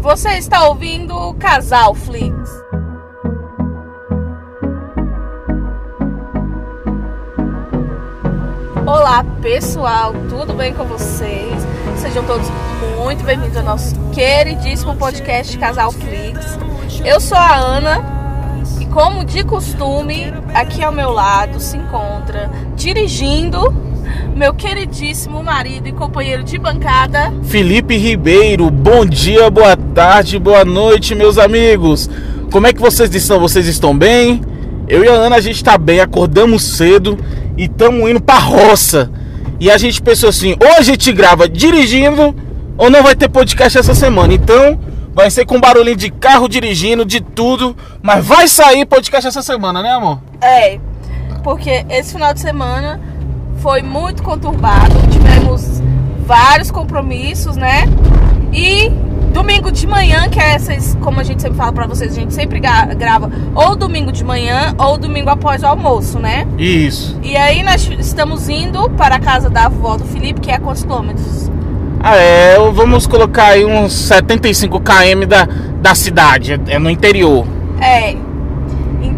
Você está ouvindo o Casal Flix. Olá pessoal, tudo bem com vocês? Sejam todos muito bem-vindos ao nosso queridíssimo podcast Casal Flix. Eu sou a Ana e, como de costume, aqui ao meu lado se encontra dirigindo meu queridíssimo marido e companheiro de bancada, Felipe Ribeiro. Bom dia, boa tarde, boa noite, meus amigos. Como é que vocês estão? Vocês estão bem? Eu e a Ana, a gente tá bem, acordamos cedo e estamos indo pra roça. E a gente pensou assim, ou a gente grava dirigindo, ou não vai ter podcast essa semana. Então, vai ser com barulhinho de carro dirigindo, de tudo. Mas vai sair podcast essa semana, né, amor? É, porque esse final de semana foi muito conturbado. Tivemos vários compromissos, né? E domingo de manhã, que é essas, como a gente sempre fala pra vocês, a gente sempre gra- grava ou domingo de manhã ou domingo após o almoço, né? Isso. E aí nós estamos indo para a casa da avó do Felipe, que é a quantos quilômetros? Ah, é, vamos colocar aí uns 75 km da, da cidade, é no interior. É.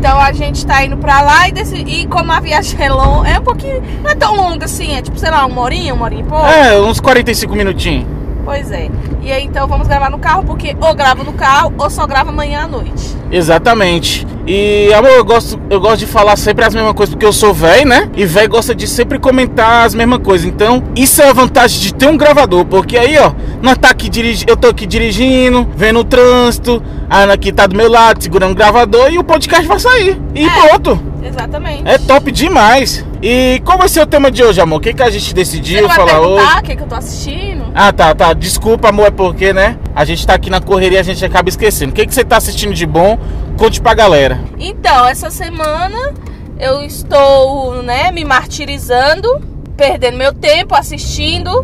Então a gente tá indo pra lá e, desse, e como a viagem é longa, é um pouquinho. Não é tão longa assim, é tipo, sei lá, uma horinha, uma horinha e pouco. É, uns 45 minutinhos. Pois é. E aí então vamos gravar no carro, porque ou grava no carro ou só grava amanhã à noite. Exatamente. E, amor, eu gosto, eu gosto de falar sempre as mesmas coisas, porque eu sou velho, né? E velho gosta de sempre comentar as mesmas coisas. Então, isso é a vantagem de ter um gravador, porque aí, ó, nós tá aqui dirigi eu tô aqui dirigindo, vendo o trânsito, a Ana aqui tá do meu lado, segurando o gravador, e o podcast vai sair. E É. pronto. Exatamente. É top demais. E qual vai ser o tema de hoje, amor? O que, que a gente decidiu falar hoje? o que, que eu tô assistindo? Ah, tá, tá. Desculpa, amor, é porque, né? A gente tá aqui na correria e a gente acaba esquecendo. O que, que você tá assistindo de bom? Conte pra galera. Então, essa semana eu estou, né, me martirizando, perdendo meu tempo assistindo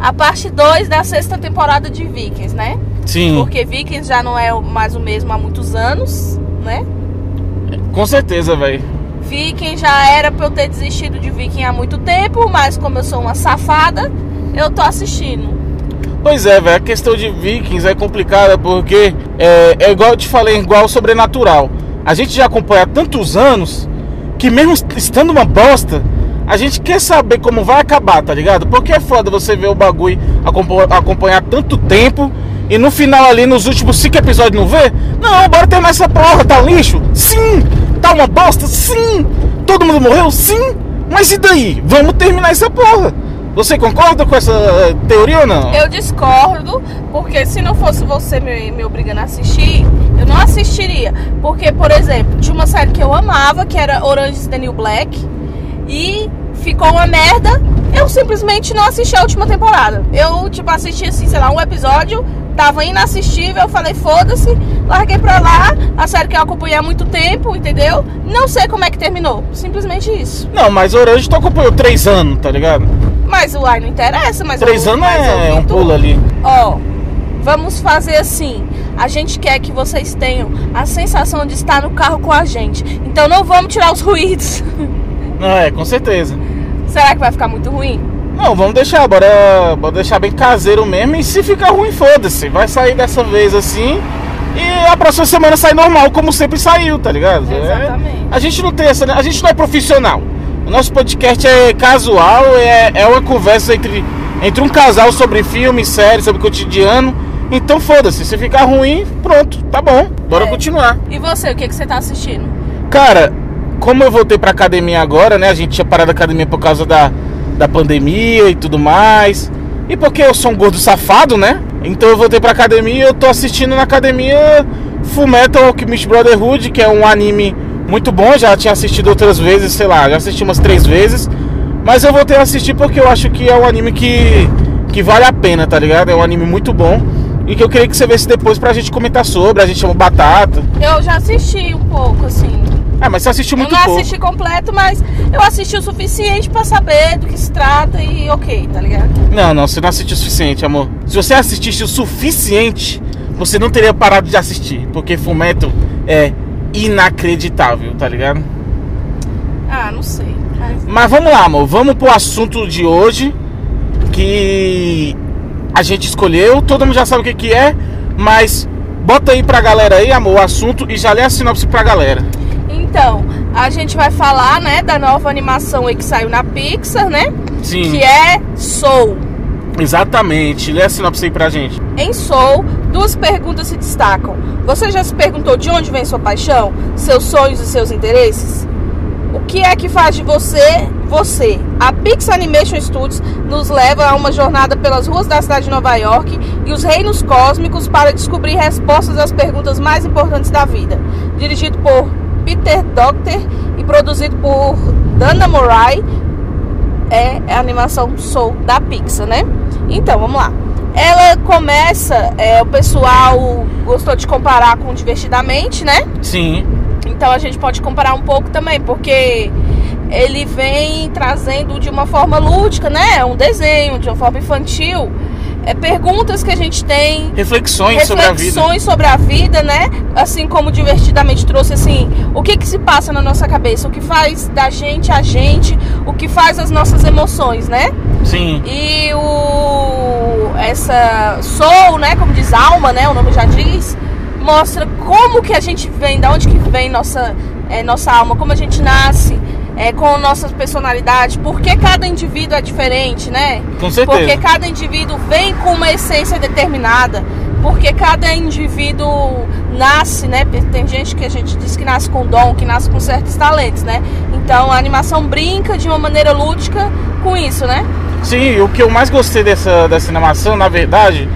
a parte 2 da sexta temporada de Vikings, né? Sim, Porque Vikings já não é mais o mesmo há muitos anos, né? com certeza, velho. Viking já era pra eu ter desistido de Viking há muito tempo, mas como eu sou uma safada, eu tô assistindo. Pois é, velho. A questão de Vikings é complicada porque é, é igual eu te falei, igual o sobrenatural. A gente já acompanha há tantos anos que mesmo estando uma bosta, a gente quer saber como vai acabar, tá ligado? Porque é foda você ver o bagulho acompa- acompanhar tanto tempo e no final ali, nos últimos cinco episódios, não ver? Não, bora terminar essa porra, tá lixo? Sim! Uma bosta? Sim! Todo mundo morreu? Sim! Mas e daí? Vamos terminar essa porra! Você concorda com essa eh, teoria ou não? Eu discordo, porque se não fosse você me, me obrigando a assistir, eu não assistiria. Porque, por exemplo, tinha uma série que eu amava, que era Orange is the New Black, e ficou uma merda, eu simplesmente não assisti a última temporada. Eu, tipo, assisti, assim, sei lá, um episódio, tava inassistível, eu falei, foda-se, larguei pra lá, a série que eu acompanhei há muito tempo, entendeu? Não sei como é que terminou, simplesmente isso. Não, mas Orange tu acompanhou três anos, tá ligado? Mas o ai não interessa, mas Três eu, anos é um pulo ali. Ó, vamos fazer assim. A gente quer que vocês tenham a sensação de estar no carro com a gente. Então não vamos tirar os ruídos. Não, é, com certeza. Será que vai ficar muito ruim? Não, vamos deixar, bora, bora deixar bem caseiro mesmo. E se ficar ruim, foda-se. Vai sair dessa vez assim. E a próxima semana sai normal, como sempre saiu, tá ligado? É, Exatamente. a gente não tem essa. A gente não é profissional. O nosso podcast é casual, é, é uma conversa entre, entre um casal sobre filme, série, sobre cotidiano. Então foda-se. Se ficar ruim, pronto, tá bom. Bora É. continuar. E você, o que, que você tá assistindo? Cara, como eu voltei pra academia agora, né? A gente tinha parado a academia por causa da, da pandemia e tudo mais. E porque eu sou um gordo safado, né? Então eu voltei pra academia e eu tô assistindo na academia Fullmetal Alchemist Brotherhood, que é um anime muito bom. Já tinha assistido outras vezes, sei lá, já assisti umas três vezes. Mas eu voltei a assistir porque eu acho que é um anime que, que vale a pena, tá ligado? É um anime muito bom. E que eu queria que você vesse depois pra gente comentar sobre. A gente chama Batata. Eu já assisti um pouco, assim. Ah, mas você assistiu muito eu não pouco. assisti completo, mas eu assisti o suficiente pra saber do que se trata e ok, tá ligado? Não, não, você não assistiu o suficiente, amor. Se você assistisse o suficiente, você não teria parado de assistir. Porque Fullmetal é inacreditável, tá ligado? Ah, não sei. Mas... Mas vamos lá, amor. Vamos pro assunto de hoje. Que a gente escolheu. Todo mundo já sabe o que, que é. Mas bota aí pra galera aí, amor, o assunto e já lê a sinopse pra galera. Então, a gente vai falar, né, da nova animação aí que saiu na Pixar, né? Sim. Que é Soul. Exatamente. Lê a sinopse aí pra gente. Em Soul, duas perguntas se destacam. Você já se perguntou de onde vem sua paixão, seus sonhos e seus interesses? O que é que faz de você você? A Pixar Animation Studios nos leva a uma jornada pelas ruas da cidade de Nova York e os reinos cósmicos para descobrir respostas às perguntas mais importantes da vida. Dirigido por Peter Docter e produzido por Dana Morai, é a animação Soul da Pixar, né? Então, vamos lá. Ela começa, é, o pessoal gostou de comparar com Divertidamente, né? Sim. Então a gente pode comparar um pouco também, porque ele vem trazendo de uma forma lúdica, né? Um desenho, de uma forma infantil. É, perguntas que a gente tem. Reflexões, sobre a vida. reflexões sobre a vida, né? Assim como divertidamente trouxe assim, o que que se passa na nossa cabeça, o que faz da gente a gente, o que faz as nossas emoções, né? Sim. E o essa soul, né, como diz alma, né, o nome já diz, mostra como que a gente vem, da onde que vem nossa é, nossa alma, como a gente nasce, é, com nossa personalidade, porque cada indivíduo é diferente, né? Com certeza. Porque cada indivíduo vem com uma essência determinada. Porque cada indivíduo nasce, né? Tem gente que a gente diz que nasce com dom, que nasce com certos talentos, né? Então a animação brinca de uma maneira lúdica com isso, né? Sim, o que eu mais gostei dessa, dessa animação, na verdade,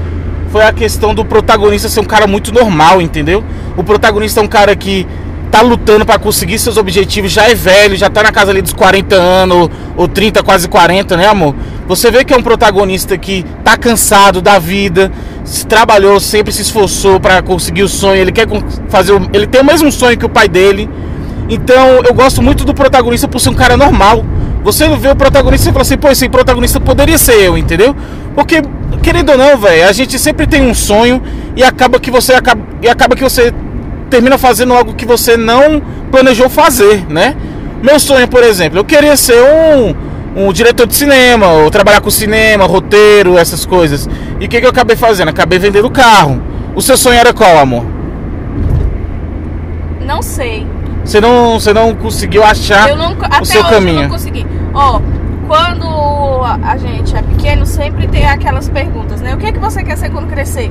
foi a questão do protagonista ser um cara muito normal, entendeu? O protagonista é um cara que tá lutando para conseguir seus objetivos, já é velho, já tá na casa ali dos 40 anos, ou 30, quase 40, né, amor? Você vê que é um protagonista que tá cansado da vida, se trabalhou, sempre se esforçou para conseguir o sonho, ele quer fazer, o, ele tem o mesmo sonho que o pai dele. Então, eu gosto muito do protagonista por ser um cara normal. Você vê o protagonista e fala assim, pô, esse protagonista poderia ser eu, entendeu? Porque, querendo ou não, velho, a gente sempre tem um sonho e acaba que você acaba, e acaba que você termina fazendo algo que você não planejou fazer, né? Meu sonho, por exemplo, eu queria ser um, um diretor de cinema, ou trabalhar com cinema, roteiro, essas coisas. E o que, que eu acabei fazendo? Acabei vendendo carro. O seu sonho era qual, amor? Não sei. Você não, você não conseguiu achar não, o seu caminho? Eu não consegui. Ó, quando a gente é pequeno, sempre tem aquelas perguntas, né? O que é que você quer ser quando crescer?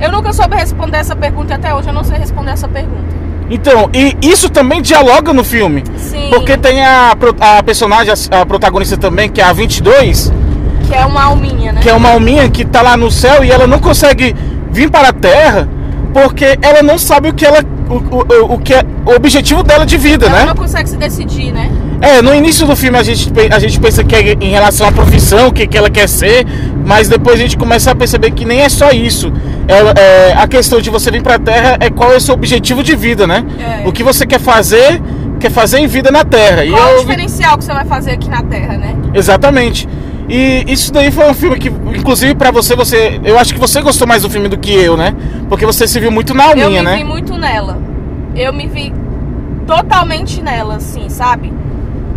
Eu nunca soube responder essa pergunta e até hoje eu não sei responder essa pergunta. Então, e isso também dialoga no filme. Sim. Porque tem a, a personagem, a, a protagonista também, que é a 22, Que é uma alminha, né? que é uma alminha que tá lá no céu e ela não consegue vir para a Terra porque ela não sabe o que ela o, o, o que é o objetivo dela de vida, Ela né? não consegue se decidir, né? É, no início do filme a gente, a gente pensa que é em relação à profissão, o que, que ela quer ser, mas depois a gente começa a perceber que nem é só isso. É, é, a questão de você vir pra Terra é qual é o seu objetivo de vida, né? É. O que você quer fazer, quer fazer em vida na Terra. E Qual é o eu- diferencial que você vai fazer aqui na Terra, né? Exatamente. E isso daí foi um filme que, inclusive pra você, você, eu acho que você gostou mais do filme do que eu, né? Porque você se viu muito na Eu alminha, me né? vi muito nela. Eu me vi totalmente nela, assim, sabe?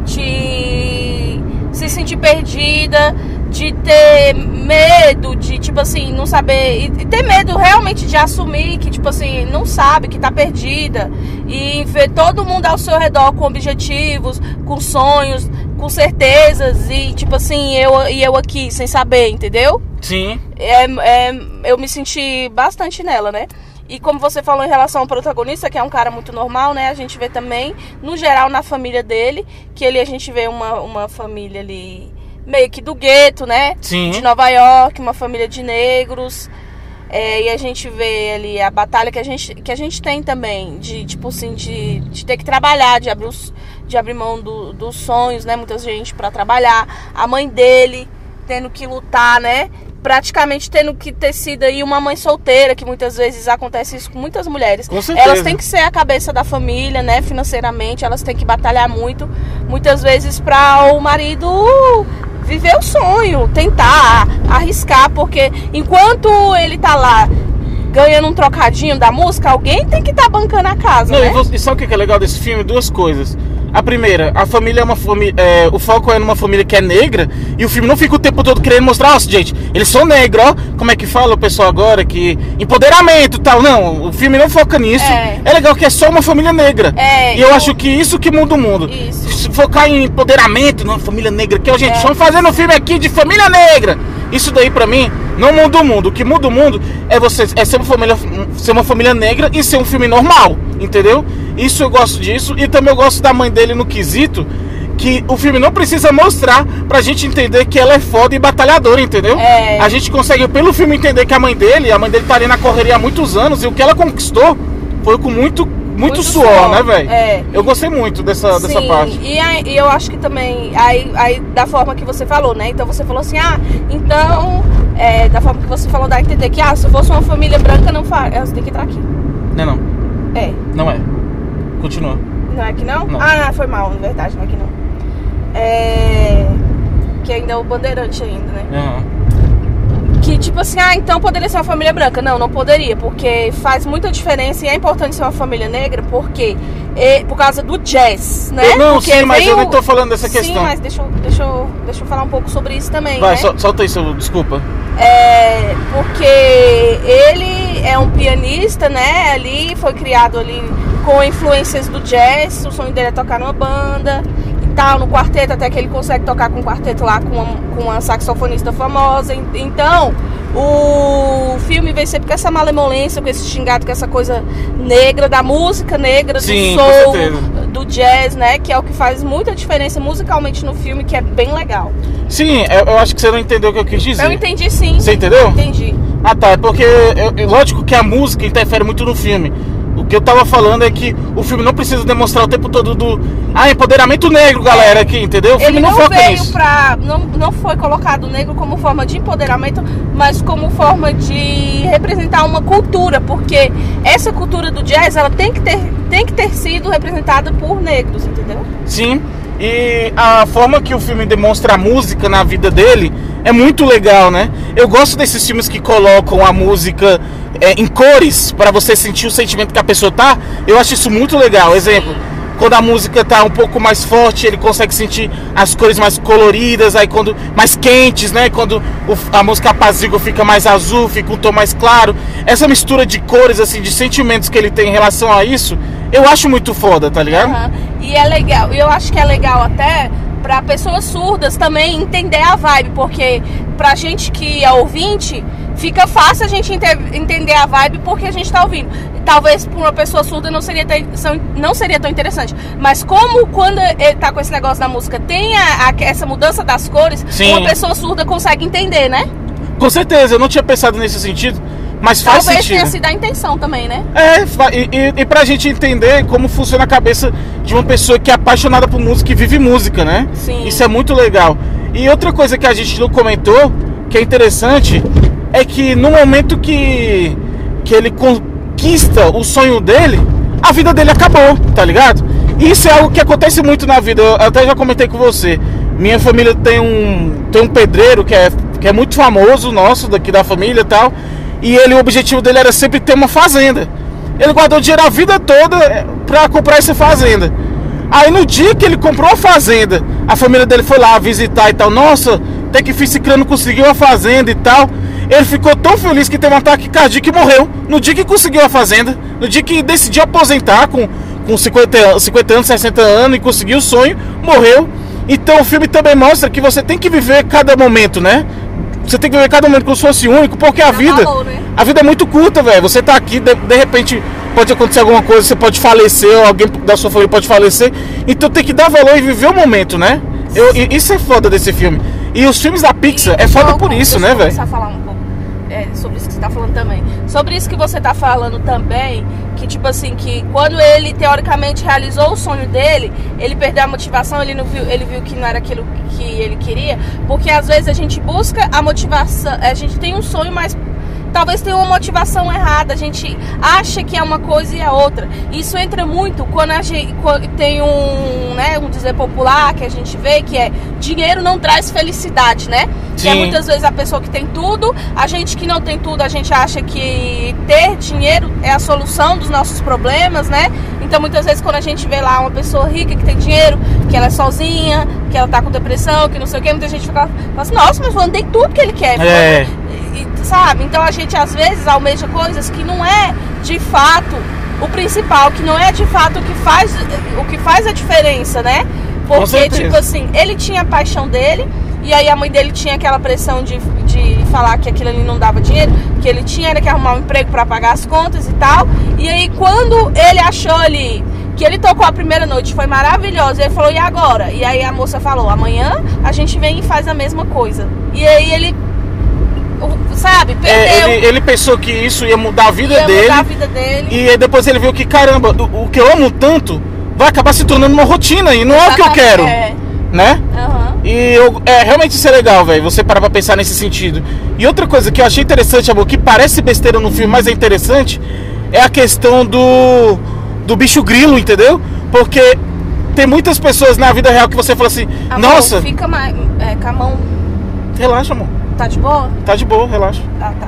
De se sentir perdida, de ter medo, de, tipo assim, não saber. E ter medo realmente de assumir que, tipo assim, não sabe, que tá perdida. E ver todo mundo ao seu redor com objetivos, com sonhos, com certezas. E, tipo assim, eu, e eu aqui sem saber, entendeu? Sim. é, é, eu me senti bastante nela, né? E como você falou em relação ao protagonista, que é um cara muito normal, né? A gente vê também, no geral, na família dele, que ele a gente vê uma, uma família ali meio que do gueto, né? Sim. De Nova York, uma família de negros. É, e a gente vê ali a batalha que a gente, que a gente tem também, de tipo assim, de, de ter que trabalhar, de abrir, os, de abrir mão do- dos sonhos, né? Muita gente para trabalhar. A mãe dele tendo que lutar, né? Praticamente tendo que ter sido aí uma mãe solteira, que muitas vezes acontece isso com muitas mulheres. Com certeza. Elas têm que ser a cabeça da família, né? Financeiramente, elas têm que batalhar muito, muitas vezes para o marido viver o sonho, tentar arriscar, porque enquanto ele tá lá ganhando um trocadinho da música, alguém tem que estar bancando a casa, Não, né? e, sabe o que é legal desse filme? Duas coisas. A primeira, a família é uma família. É, o foco é numa família que é negra e o filme não fica o tempo todo querendo mostrar, ó, gente, eles são negros, ó. Como é que fala o pessoal agora? Que empoderamento e tal. Não, o filme não foca nisso. É. É, legal que é só uma família negra. É, e eu eu- acho que isso que muda o mundo. Isso. Focar em empoderamento, não, família negra, que ó, gente, É. estamos fazendo um filme aqui de família negra. Isso daí pra mim não muda o mundo. O que muda o mundo é você é ser uma família, ser uma família negra e ser um filme normal, entendeu? Isso eu gosto disso e também eu gosto da mãe dele no quesito que o filme não precisa mostrar pra gente entender que ela é foda e batalhadora, entendeu? É. A gente consegue pelo filme entender que a mãe dele, a mãe dele tá ali na correria há muitos anos e o que ela conquistou foi com muito muito, Muito suor, suor, né, velho? é. Eu gostei muito dessa, dessa Sim, parte. E, aí, e eu acho que também, aí, aí da forma que você falou, né? Então você falou assim, ah, então, é, da forma que você falou, dá a entender que, ah, se fosse uma família branca, não faz. Você tem que entrar aqui. Não, não, É. não é. Continua. Não é aqui não? Não. Ah, foi mal, na verdade, não é aqui não. É. Que ainda é o bandeirante ainda, né? Aham. Que tipo assim, ah, então poderia ser uma família branca. Não, não poderia, porque faz muita diferença e é importante ser uma família negra, porque é, por causa do jazz, né? Eu não, porque sim, mas eu o- nem tô falando dessa Sim, questão. mas deixa eu, deixa, eu, deixa eu falar um pouco sobre isso também, Vai, né? sol- solta isso, desculpa. É, porque ele é um pianista, né? Ali foi criado ali com influências do jazz. O sonho dele é tocar numa banda tal, no quarteto, até que ele consegue tocar com um quarteto lá com uma, com uma saxofonista famosa. En- Então, o filme vem sempre com essa malemolência, com esse xingado, com essa coisa negra da música negra, Sim, do soul, do jazz, né? Que é o que faz muita diferença musicalmente no filme, que é bem legal. Sim, eu, acho que você não entendeu o que eu quis dizer. Eu entendi sim. Você entendeu? Entendi. Ah tá, é porque eu- lógico que a música interfere muito no filme. O que eu tava falando é que o filme não precisa demonstrar o tempo todo do ah, empoderamento negro, galera, aqui, entendeu? O filme Ele não, não, foca veio nisso. pra. Não, não foi colocado o negro como forma de empoderamento, mas como forma de representar uma cultura, porque essa cultura do jazz ela tem que ter, tem que ter sido representada por negros, entendeu? Sim. E a forma que o filme demonstra a música na vida dele é muito legal, né? Eu gosto desses filmes que colocam a música é, em cores para você sentir o sentimento que a pessoa tá. Eu acho isso muito legal. Exemplo, quando a música tá um pouco mais forte, ele consegue sentir as cores mais coloridas, aí quando mais quentes, né? Quando o- a música apazigua fica mais azul, fica um tom mais claro. Essa mistura de cores assim, de sentimentos que ele tem em relação a isso, eu acho muito foda, tá ligado? Aham. E é legal, eu acho que é legal até para pessoas surdas também entender a vibe, porque pra gente que é ouvinte, fica fácil a gente ente- entender a vibe porque a gente tá ouvindo. Talvez pra uma pessoa surda não seria, não seria tão interessante. Mas como quando ele tá com esse negócio da música tem a- a- essa mudança das cores, Sim. uma pessoa surda consegue entender, né? Com certeza, eu não tinha pensado nesse sentido, mas faz Talvez sentido. tenha sido a intenção também, né? É, e, e, e pra gente entender como funciona a cabeça de uma pessoa que é apaixonada por música e vive música, né? Sim. Isso é muito legal. E outra coisa que a gente não comentou, que é interessante, é que no momento que, que ele conquista o sonho dele, a vida dele acabou, tá ligado? Isso é algo que acontece muito na vida. Eu até já comentei com você. Minha família tem um, tem um pedreiro que é, que é muito famoso, nosso, daqui da família e tal. E ele, o objetivo dele era sempre ter uma fazenda. Ele guardou dinheiro a vida toda eh, pra comprar essa fazenda. Aí no dia que ele comprou a fazenda, a família dele foi lá visitar e tal. Nossa, até que fiz ciclano conseguiu a fazenda e tal. Ele ficou tão feliz que teve um ataque cardíaco e morreu. No dia que conseguiu a fazenda, no dia que decidiu aposentar com, com 50, 50 anos, 60 anos e conseguiu o sonho, morreu. Então o filme também mostra que você tem que viver cada momento, né? Você tem que viver cada momento como se fosse único, porque a Dá vida. né? A vida é muito curta, velho. Você tá aqui, de, de repente pode acontecer alguma coisa, você pode falecer, ou alguém da sua família pode falecer. Então tem que dar valor e viver o momento, né? Eu, isso é foda desse filme. E os filmes da Pixar E é foda eu- por isso, né, velho? começar a falar um pouco sobre isso que você tá falando também. Sobre isso que você tá falando também, que tipo assim, que quando ele teoricamente realizou o sonho dele, ele perdeu a motivação, ele não viu, ele viu que não era aquilo que ele queria, porque às vezes a gente busca a motivação, a gente tem um sonho, mas talvez tenha uma motivação errada, a gente acha que é uma coisa e é outra. Isso entra muito quando a gente tem um, né, um dizer popular que a gente vê que é dinheiro não traz felicidade, né? Que é muitas vezes a pessoa que tem tudo, a gente que não tem tudo, a gente acha que ter dinheiro é a solução dos nossos problemas, né? Então muitas vezes quando a gente vê lá uma pessoa rica que tem dinheiro, que ela é sozinha, que ela tá com depressão, que não sei o que, muita gente fica fala assim, nossa, mas fulano tem tudo que ele quer. É. E- sabe? Então a gente às vezes almeja coisas que não é de fato o principal, que não é de fato o que faz, o que faz a diferença, né? Porque, tipo assim, ele tinha a paixão dele, e aí a mãe dele tinha aquela pressão de, de falar que aquilo ali não dava dinheiro, que ele tinha era que arrumar um emprego pra pagar as contas e tal. E aí quando ele achou ali que ele tocou a primeira noite, foi maravilhoso, ele falou, e agora? E aí a moça falou, amanhã a gente vem e faz a mesma coisa. E aí ele, sabe, perdeu. É, ele, ele pensou que isso ia mudar a vida ia dele. mudar a vida dele. E depois ele viu que, caramba, o, o que eu amo tanto vai acabar se tornando uma rotina e não é o que eu quero, É, né? aham. E eu, é, realmente isso é legal, velho, você parar pra pensar nesse sentido. E outra coisa que eu achei interessante, amor, que parece besteira no filme, mas é interessante, é a questão do, do bicho grilo, entendeu? Porque tem muitas pessoas na vida real que você fala assim, Amor, nossa, Fica mais. É, com a mão. relaxa, amor, Tá de boa? tá de boa, relaxa. Ah, tá.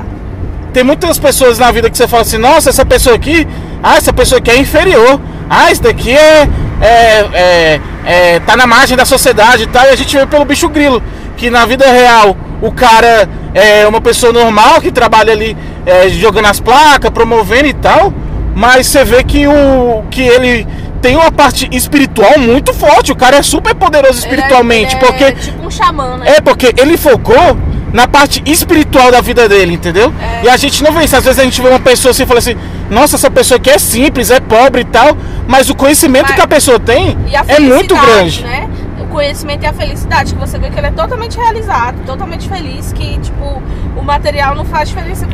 Tem muitas pessoas na vida que você fala assim, nossa, essa pessoa aqui, ah, essa pessoa aqui é inferior. Ah, isso daqui é, é, é, é- tá na margem da sociedade e tal. E a gente vê pelo bicho grilo, que na vida real o cara é uma pessoa normal que trabalha ali é, jogando as placas, promovendo e tal. Mas você vê que o que ele tem uma parte espiritual muito forte. O cara é super poderoso espiritualmente, Ele é, porque ele é tipo um xamã, né? é porque ele focou na parte espiritual da vida dele, entendeu? É. E a gente não vê isso. Às vezes a gente vê uma pessoa assim e fala assim: Nossa, essa pessoa aqui é simples, é pobre e tal. Mas o conhecimento Mas- que a pessoa tem a é muito grande. Né? O conhecimento e a felicidade, que você vê que ele é totalmente realizado, totalmente feliz, que, tipo, o material não faz diferença.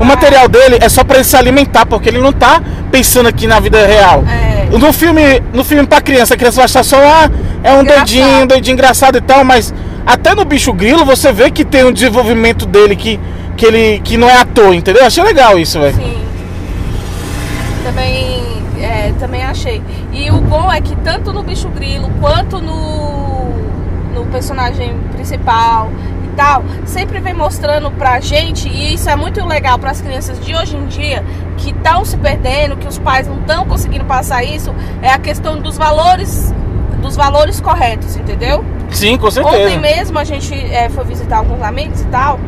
O material dele é só pra ele se alimentar, porque ele não tá pensando aqui na vida real. É. No filme, no filme pra criança, a criança vai achar só, ah, é um Engraçado. doidinho, um doidinho engraçado e tal, mas até no bicho grilo você vê que tem um desenvolvimento dele que, que ele que não é à toa, entendeu? Achei legal isso, velho. Sim. Também, é, também achei. E o bom é que tanto no Bicho Grilo quanto no, no personagem principal e tal, sempre vem mostrando pra gente, e isso é muito legal para as crianças de hoje em dia, que estão se perdendo, que os pais não estão conseguindo passar isso, é a questão dos valores dos valores corretos, entendeu? Sim, com Ontem certeza. mesmo a gente é, foi visitar alguns amigos e tal.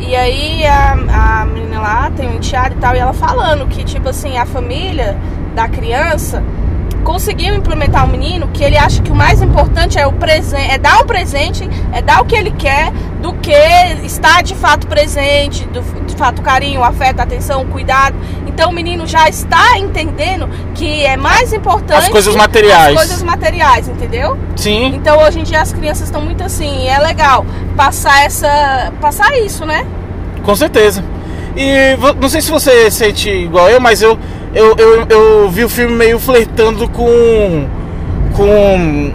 E aí a, a menina lá tem um enteado e tal, e ela falando que, tipo assim, a família da criança conseguiu implementar o menino que ele acha que o mais importante é o presente, é dar o presente, é dar o que ele quer, do que estar de fato presente, do, de fato carinho, afeto, atenção, cuidado. Então o menino já está entendendo que é mais importante As coisas materiais. as coisas materiais, entendeu? Sim. Então hoje em dia as crianças estão muito assim, é legal passar essa. passar isso, né? Com certeza. E não sei se você sente igual eu, mas eu, eu, eu, eu vi o filme meio flertando com. com.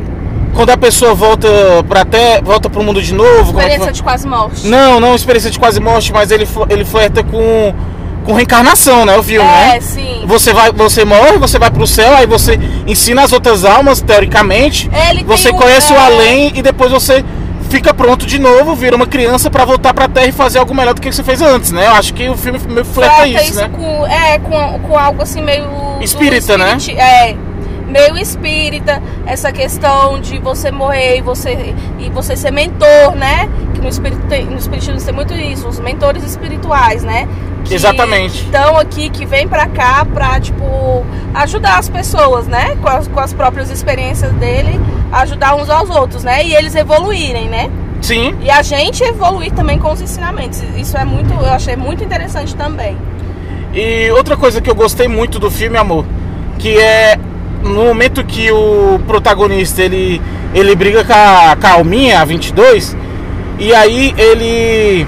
quando a pessoa volta pra até. volta pro mundo de novo. como é que Experiência de quase morte. Não, não experiência de quase morte, mas ele, ele flerta com. Com reencarnação, né? O filme, é, né? sim. Você vai, você morre, você vai pro céu, aí você ensina as outras almas, teoricamente. Ele tem Você um- conhece o é. além e depois você fica pronto de novo, vira uma criança pra voltar pra terra e fazer algo melhor do que você fez antes, né? Eu acho que o filme meio flerta Trata isso, né? com. É, com, com algo assim meio. Espírita, né? É. Meio espírita, essa questão de você morrer e você, e você ser mentor, né? Que no, espírito tem, no espiritismo tem muito isso, os mentores espirituais, né? Que Exatamente. Estão aqui, que vêm pra cá pra, tipo, ajudar as pessoas, né? Com as, com as próprias experiências dele, ajudar uns aos outros, né? E eles evoluírem, né? Sim. E a gente evoluir também com os ensinamentos. Isso é muito, eu achei muito interessante também. E outra coisa que eu gostei muito do filme, amor, que é no momento que o protagonista ele, ele briga com a, com a Alminha, a 22, e aí ele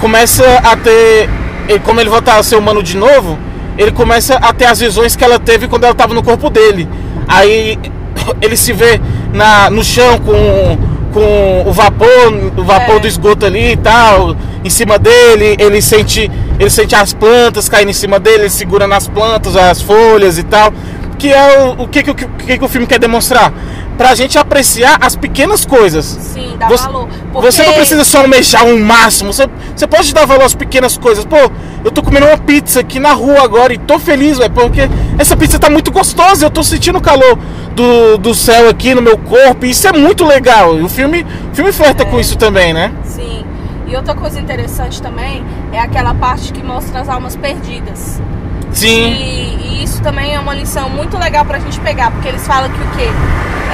começa a ter. Ele, como ele volta a ser humano de novo, ele começa a ter as visões que ela teve quando ela estava no corpo dele. Aí ele se vê na, no chão com, com o vapor, o vapor É. do esgoto ali e tal, em cima dele, ele sente, ele sente as plantas caindo em cima dele, ele segura nas plantas, as folhas e tal. Que é o, o que, que, o que, que o filme quer demonstrar? Pra gente apreciar as pequenas coisas. Sim, dá Você- valor. Você não precisa só almejar um máximo, você, você pode dar valor às pequenas coisas. Pô, Eu tô comendo uma pizza aqui na rua agora e tô feliz, velho, porque essa pizza tá muito gostosa. Eu tô sentindo o calor do, do céu aqui no meu corpo. E isso é muito legal. E o filme, o filme flerta É. com isso também, né? Sim. E outra coisa interessante também é aquela parte que mostra as almas perdidas. Sim. E isso também é uma lição muito legal pra gente pegar, porque eles falam que o quê?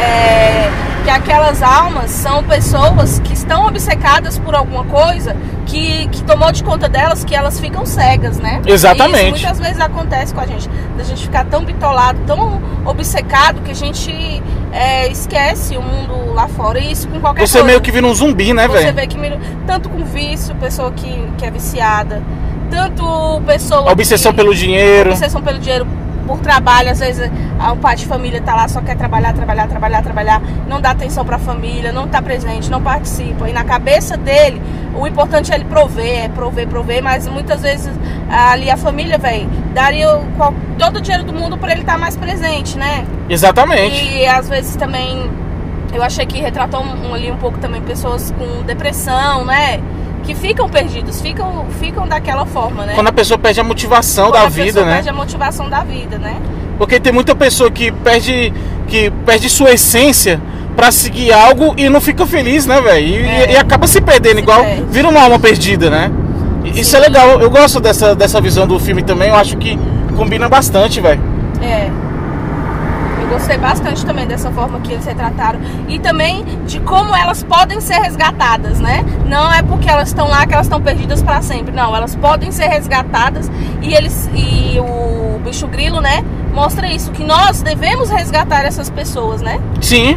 É, que aquelas almas são pessoas que estão obcecadas por alguma coisa que, que tomou de conta delas que elas ficam cegas, né? Exatamente. Isso muitas vezes acontece com a gente, da gente ficar tão bitolado, tão obcecado que a gente é, esquece o mundo lá fora. E isso com qualquer Você coisa. meio que vira um zumbi, né, Você velho? vê que tanto com vício, pessoa que, que é viciada, tanto pessoa. A obsessão que, pelo dinheiro. Obsessão pelo dinheiro por trabalho, às vezes ah, o pai de família tá lá, só quer trabalhar, trabalhar, trabalhar, trabalhar, não dá atenção pra família, não tá presente, não participa. E na cabeça dele, o importante é ele prover, é prover, prover, mas muitas vezes ah, ali a família, velho, daria todo o dinheiro do mundo pra ele estar mais presente, né? Exatamente. E às vezes também eu achei que retratou um- ali um pouco também pessoas com depressão, né? Que ficam perdidos, ficam, ficam daquela forma, né? Quando a pessoa perde a motivação Quando da a vida, pessoa né? perde a motivação da vida, né? Porque tem muita pessoa que perde, que perde sua essência pra seguir algo e não fica feliz, né, velho? E, É. e acaba se perdendo, Se igual perde. vira uma alma perdida, né? E Isso é legal, eu gosto dessa, dessa visão do filme também, eu acho que combina bastante, velho. É. Eu gostei bastante também dessa forma que eles retrataram. E também de como elas podem ser resgatadas, né? Não é porque elas estão lá que elas estão perdidas para sempre. Não, elas podem ser resgatadas. E eles e o bicho grilo, né? Mostra isso, que nós devemos resgatar essas pessoas, né? Sim,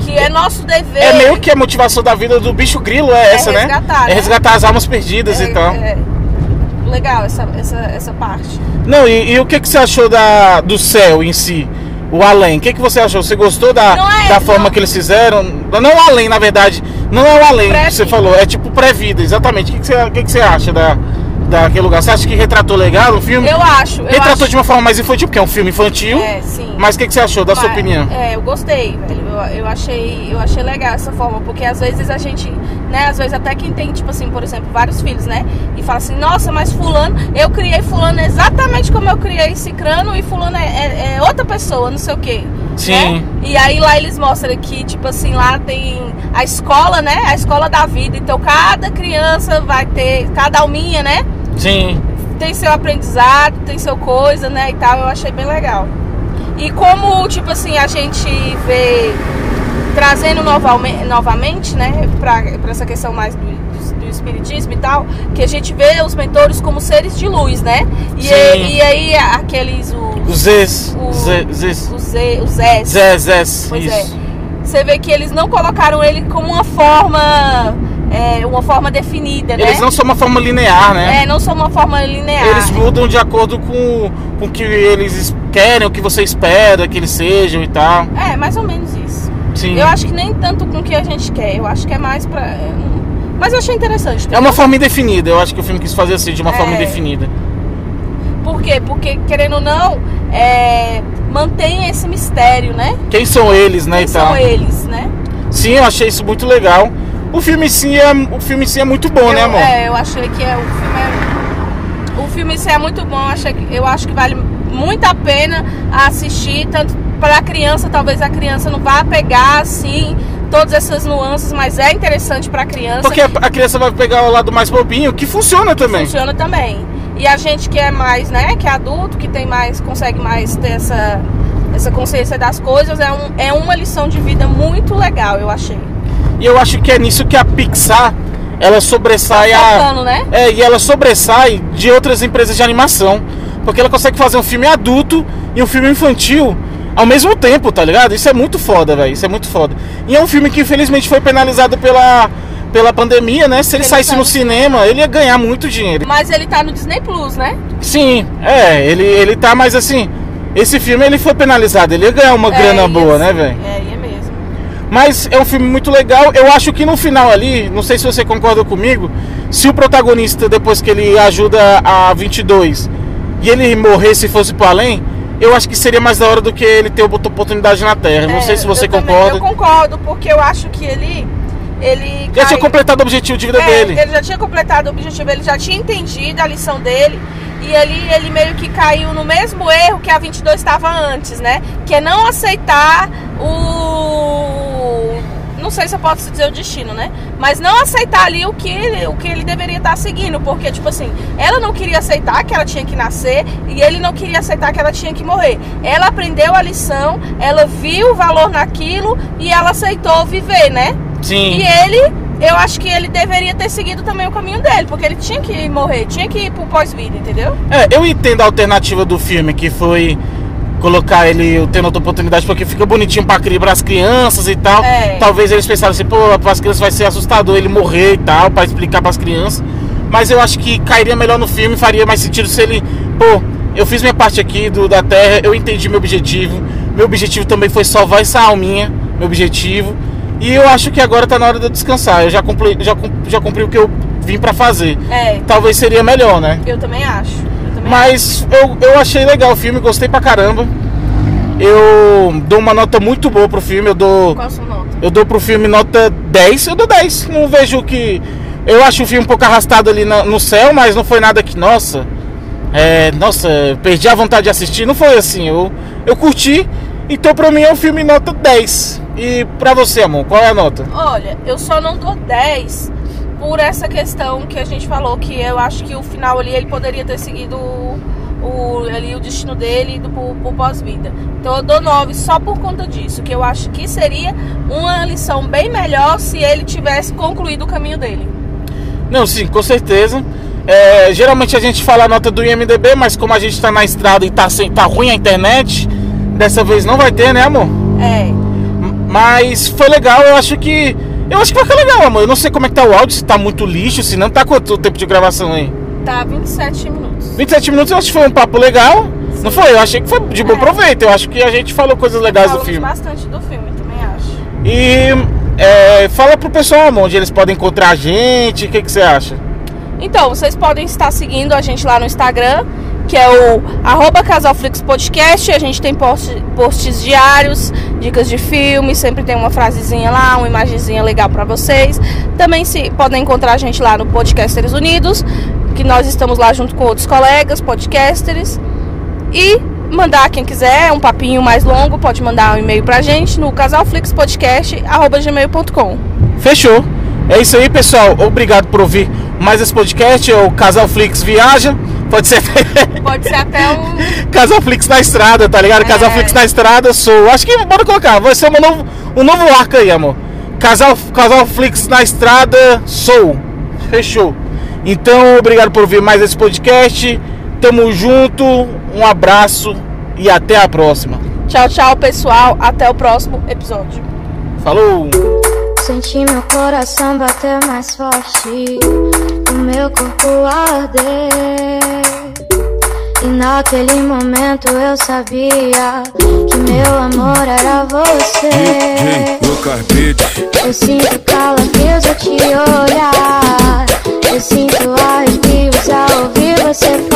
Que é nosso dever. é meio que a motivação da vida do bicho grilo é essa, resgatar, né? É né? resgatar as almas perdidas É, e tal. é. Legal essa, essa, essa parte. Não, e, e o que, que você achou da, do céu em si? O além, o que, que você achou? Você gostou da, é- da forma não. que eles fizeram? Não o além, na verdade. Não é o além que você falou, é tipo pré-vida, exatamente. O que, que, você, que, que você acha da, daquele lugar? Você acha que retratou legal o filme? Eu acho. Eu retratou acho, de uma forma mais infantil, porque é um filme infantil. É, sim. Mas o que, que você achou, da sua opinião? É, eu gostei, velho. Eu, achei, eu achei legal essa forma, porque às vezes a gente, né, às vezes até quem tem, tipo assim, por exemplo, vários filhos, né? E fala assim, nossa, mas fulano, eu criei fulano exatamente como eu criei Cicrano e fulano é, é- é outra pessoa, não sei o quê. Sim. né? E aí lá eles mostram que, tipo assim, lá tem a escola, né? A escola da vida. Então cada criança vai ter, cada alminha, né? Sim. tem seu aprendizado, tem seu coisa, né, e tal, eu achei bem legal. E como, tipo assim, a gente vê trazendo novamente, né, pra, pra essa questão mais do, do- espiritismo e tal, que a gente vê os mentores como seres de luz, né? E, e, e aí aqueles, Os os, Zs. O- Zé, Zs. os, Zés, Zé, Zés. Pois Isso. é. Você vê que eles não colocaram ele como uma forma, é, uma forma definida, né? Eles não são uma forma linear, né? É, não são uma forma linear. Eles mudam de acordo com, com o que eles querem, o que você espera que eles sejam e tal. É, mais ou menos isso. Sim. Eu acho que nem tanto com o que a gente quer. Eu acho que é mais pra. é, Mas eu achei interessante. É entendeu? uma forma indefinida, eu acho que o filme quis fazer assim, de uma É. forma indefinida. Por quê? Porque, querendo ou não, é... mantém esse mistério, né? Quem são eles, né, Quem e tal. são eles, né? Sim, eu achei isso muito legal. O filme em si é, o filme em si é muito bom, eu, né, amor? É, eu achei que é, o filme é. O filme em si é muito bom. Eu, achei que- eu acho que vale muito a pena assistir, tanto para a criança, talvez a criança não vá pegar assim todas essas nuances, mas é interessante para a criança. Porque a a criança vai pegar o lado mais bobinho, que funciona também. Funciona também. E a gente que é mais, né, que é adulto, que tem mais, consegue mais ter essa, essa consciência das coisas, é, um, é uma lição de vida muito legal, eu achei. E eu acho que é nisso que a Pixar ela sobressai a. Focando, né? É, e ela sobressai de outras empresas de animação. Porque ela consegue fazer um filme adulto e um filme infantil ao mesmo tempo, tá ligado? Isso é muito foda, velho. Isso é muito foda. E é um filme que infelizmente foi penalizado pela, pela pandemia, né? Se ele Ele saísse tá no no cinema, ele ia ganhar muito dinheiro. Mas ele tá no Disney Plus, né? Sim, é, ele, ele tá, mas assim, esse filme ele foi penalizado, ele ia ganhar uma É, grana boa, né, velho? É. Mas é um filme muito legal. Eu acho que no final ali, não sei se você concorda comigo, se o protagonista, depois que ele ajuda a 22 e ele morresse e fosse pro além, eu acho que seria mais da hora do que ele ter oportunidade na Terra. Não É, sei se você eu também- concorda. eu concordo, porque eu acho que ele. ele Já cai- tinha completado o objetivo de vida é, dele. Ele já tinha completado o objetivo, ele já tinha entendido a lição dele. E ali ele meio que caiu no mesmo erro que a 22 estava antes, né? Que é não aceitar o. Não sei se eu posso dizer o destino, né? Mas não aceitar ali o que, ele, o que ele deveria estar seguindo. Porque, tipo assim, ela não queria aceitar que ela tinha que nascer e ele não queria aceitar que ela tinha que morrer. Ela aprendeu a lição, ela viu o valor naquilo e ela aceitou viver, né? Sim. E ele, eu acho que ele deveria ter seguido também o caminho dele, porque ele tinha que morrer, tinha que ir pro pós-vida, entendeu? É, eu entendo a alternativa do filme, que foi colocar ele tendo outra oportunidade, porque fica bonitinho pra, cri- pras crianças e tal. É. Talvez eles pensaram assim, pô, pras crianças vai ser assustador ele morrer e tal, pra explicar pras crianças. Mas eu acho que cairia melhor no filme, faria mais sentido se ele, pô, eu fiz minha parte aqui do, da Terra, eu entendi meu objetivo. Meu objetivo também foi salvar essa alminha, meu objetivo. E eu acho que agora tá na hora de eu descansar. Eu já cumpri, já, já cumpri o que eu vim pra fazer. É, Talvez seria melhor, né? eu também acho. Mas eu, eu achei legal o filme, gostei pra caramba. Eu dou uma nota muito boa pro filme, eu dou. Qual a sua nota? Eu dou pro filme nota 10, eu dou 10. Não vejo que. Eu acho o filme um pouco arrastado ali na- no céu, mas não foi nada que, nossa. É, nossa, perdi a vontade de assistir. Não foi assim. Eu, eu curti. Então pra mim é um filme nota 10. E pra você, amor, qual é a nota? Olha, eu só não dou 10 por essa questão que a gente falou, que eu acho que o final ali ele poderia ter seguido o, o- ali, o destino dele do, pro, pro pós-vida. Então eu dou 9 só por conta disso, que eu acho que seria uma lição bem melhor se ele tivesse concluído o caminho dele. Não, sim, com certeza. É, geralmente a gente fala a nota do IMDB, mas como a gente tá na estrada e tá, sem, tá ruim a internet, dessa vez não vai ter, né, amor? É, Mas foi legal, eu acho que. Eu acho que vai ficar legal, amor. Eu não sei como é que tá o áudio, se tá muito lixo, se não tá quanto tempo de gravação aí. tá 27 minutos. 27 minutos eu acho que foi um papo legal. Não foi? Eu achei que foi de bom É. proveito. Eu acho que a gente falou coisas legais do filme. bastante do filme, também acho. E é, fala pro pessoal amor, onde eles podem encontrar a gente, o que, que você acha? Então, vocês podem estar seguindo a gente lá no Instagram, que é o arroba Casalflix Podcast. A gente tem post- posts diários, dicas de filme, sempre tem uma frasezinha lá, uma imagenzinha legal pra vocês. Também se podem encontrar a gente lá no Podcasters Unidos, que nós estamos lá junto com outros colegas, podcasters. E mandar quem quiser um papinho mais longo, pode mandar um e-mail pra gente no casalflixpodcast@gmail.com. Fechou. É isso aí, pessoal. Obrigado por ouvir mais esse podcast. É o Casal Flix Viaja. Pode ser Pode ser até um Casal Flix na estrada, tá ligado? Casal É. Flix na estrada, sou. Acho que bora colocar. Vai ser um novo, um novo arco aí, amor. Casal, Casal Flix na estrada, sou. Fechou. Então, obrigado por ouvir mais esse podcast. Tamo junto. Um abraço e até a próxima. Tchau, tchau, pessoal. Até o próximo episódio. Falou! Senti meu coração bater mais forte, o meu corpo arder. E naquele momento eu sabia que meu amor era você. Eu sinto calafrios ao te olhar. Eu sinto arrepios ao ouvir você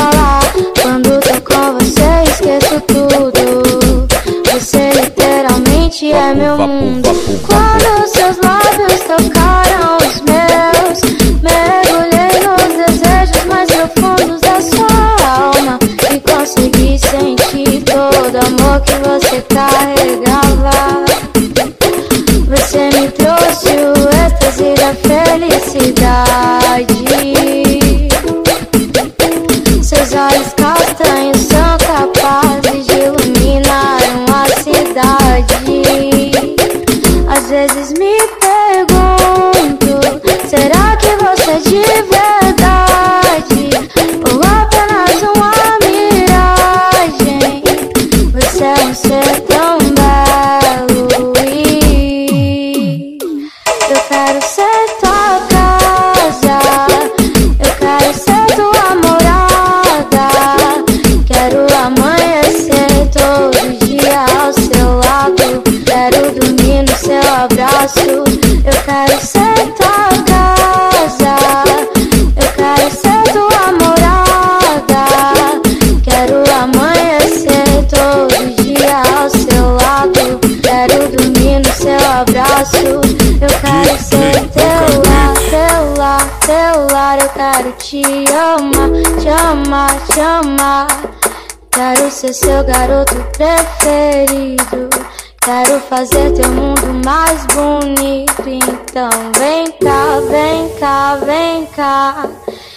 fazer teu mundo mais bonito. Então vem cá, vem cá, vem cá.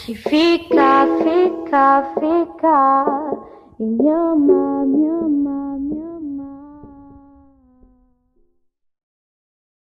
E fica, fica, fica.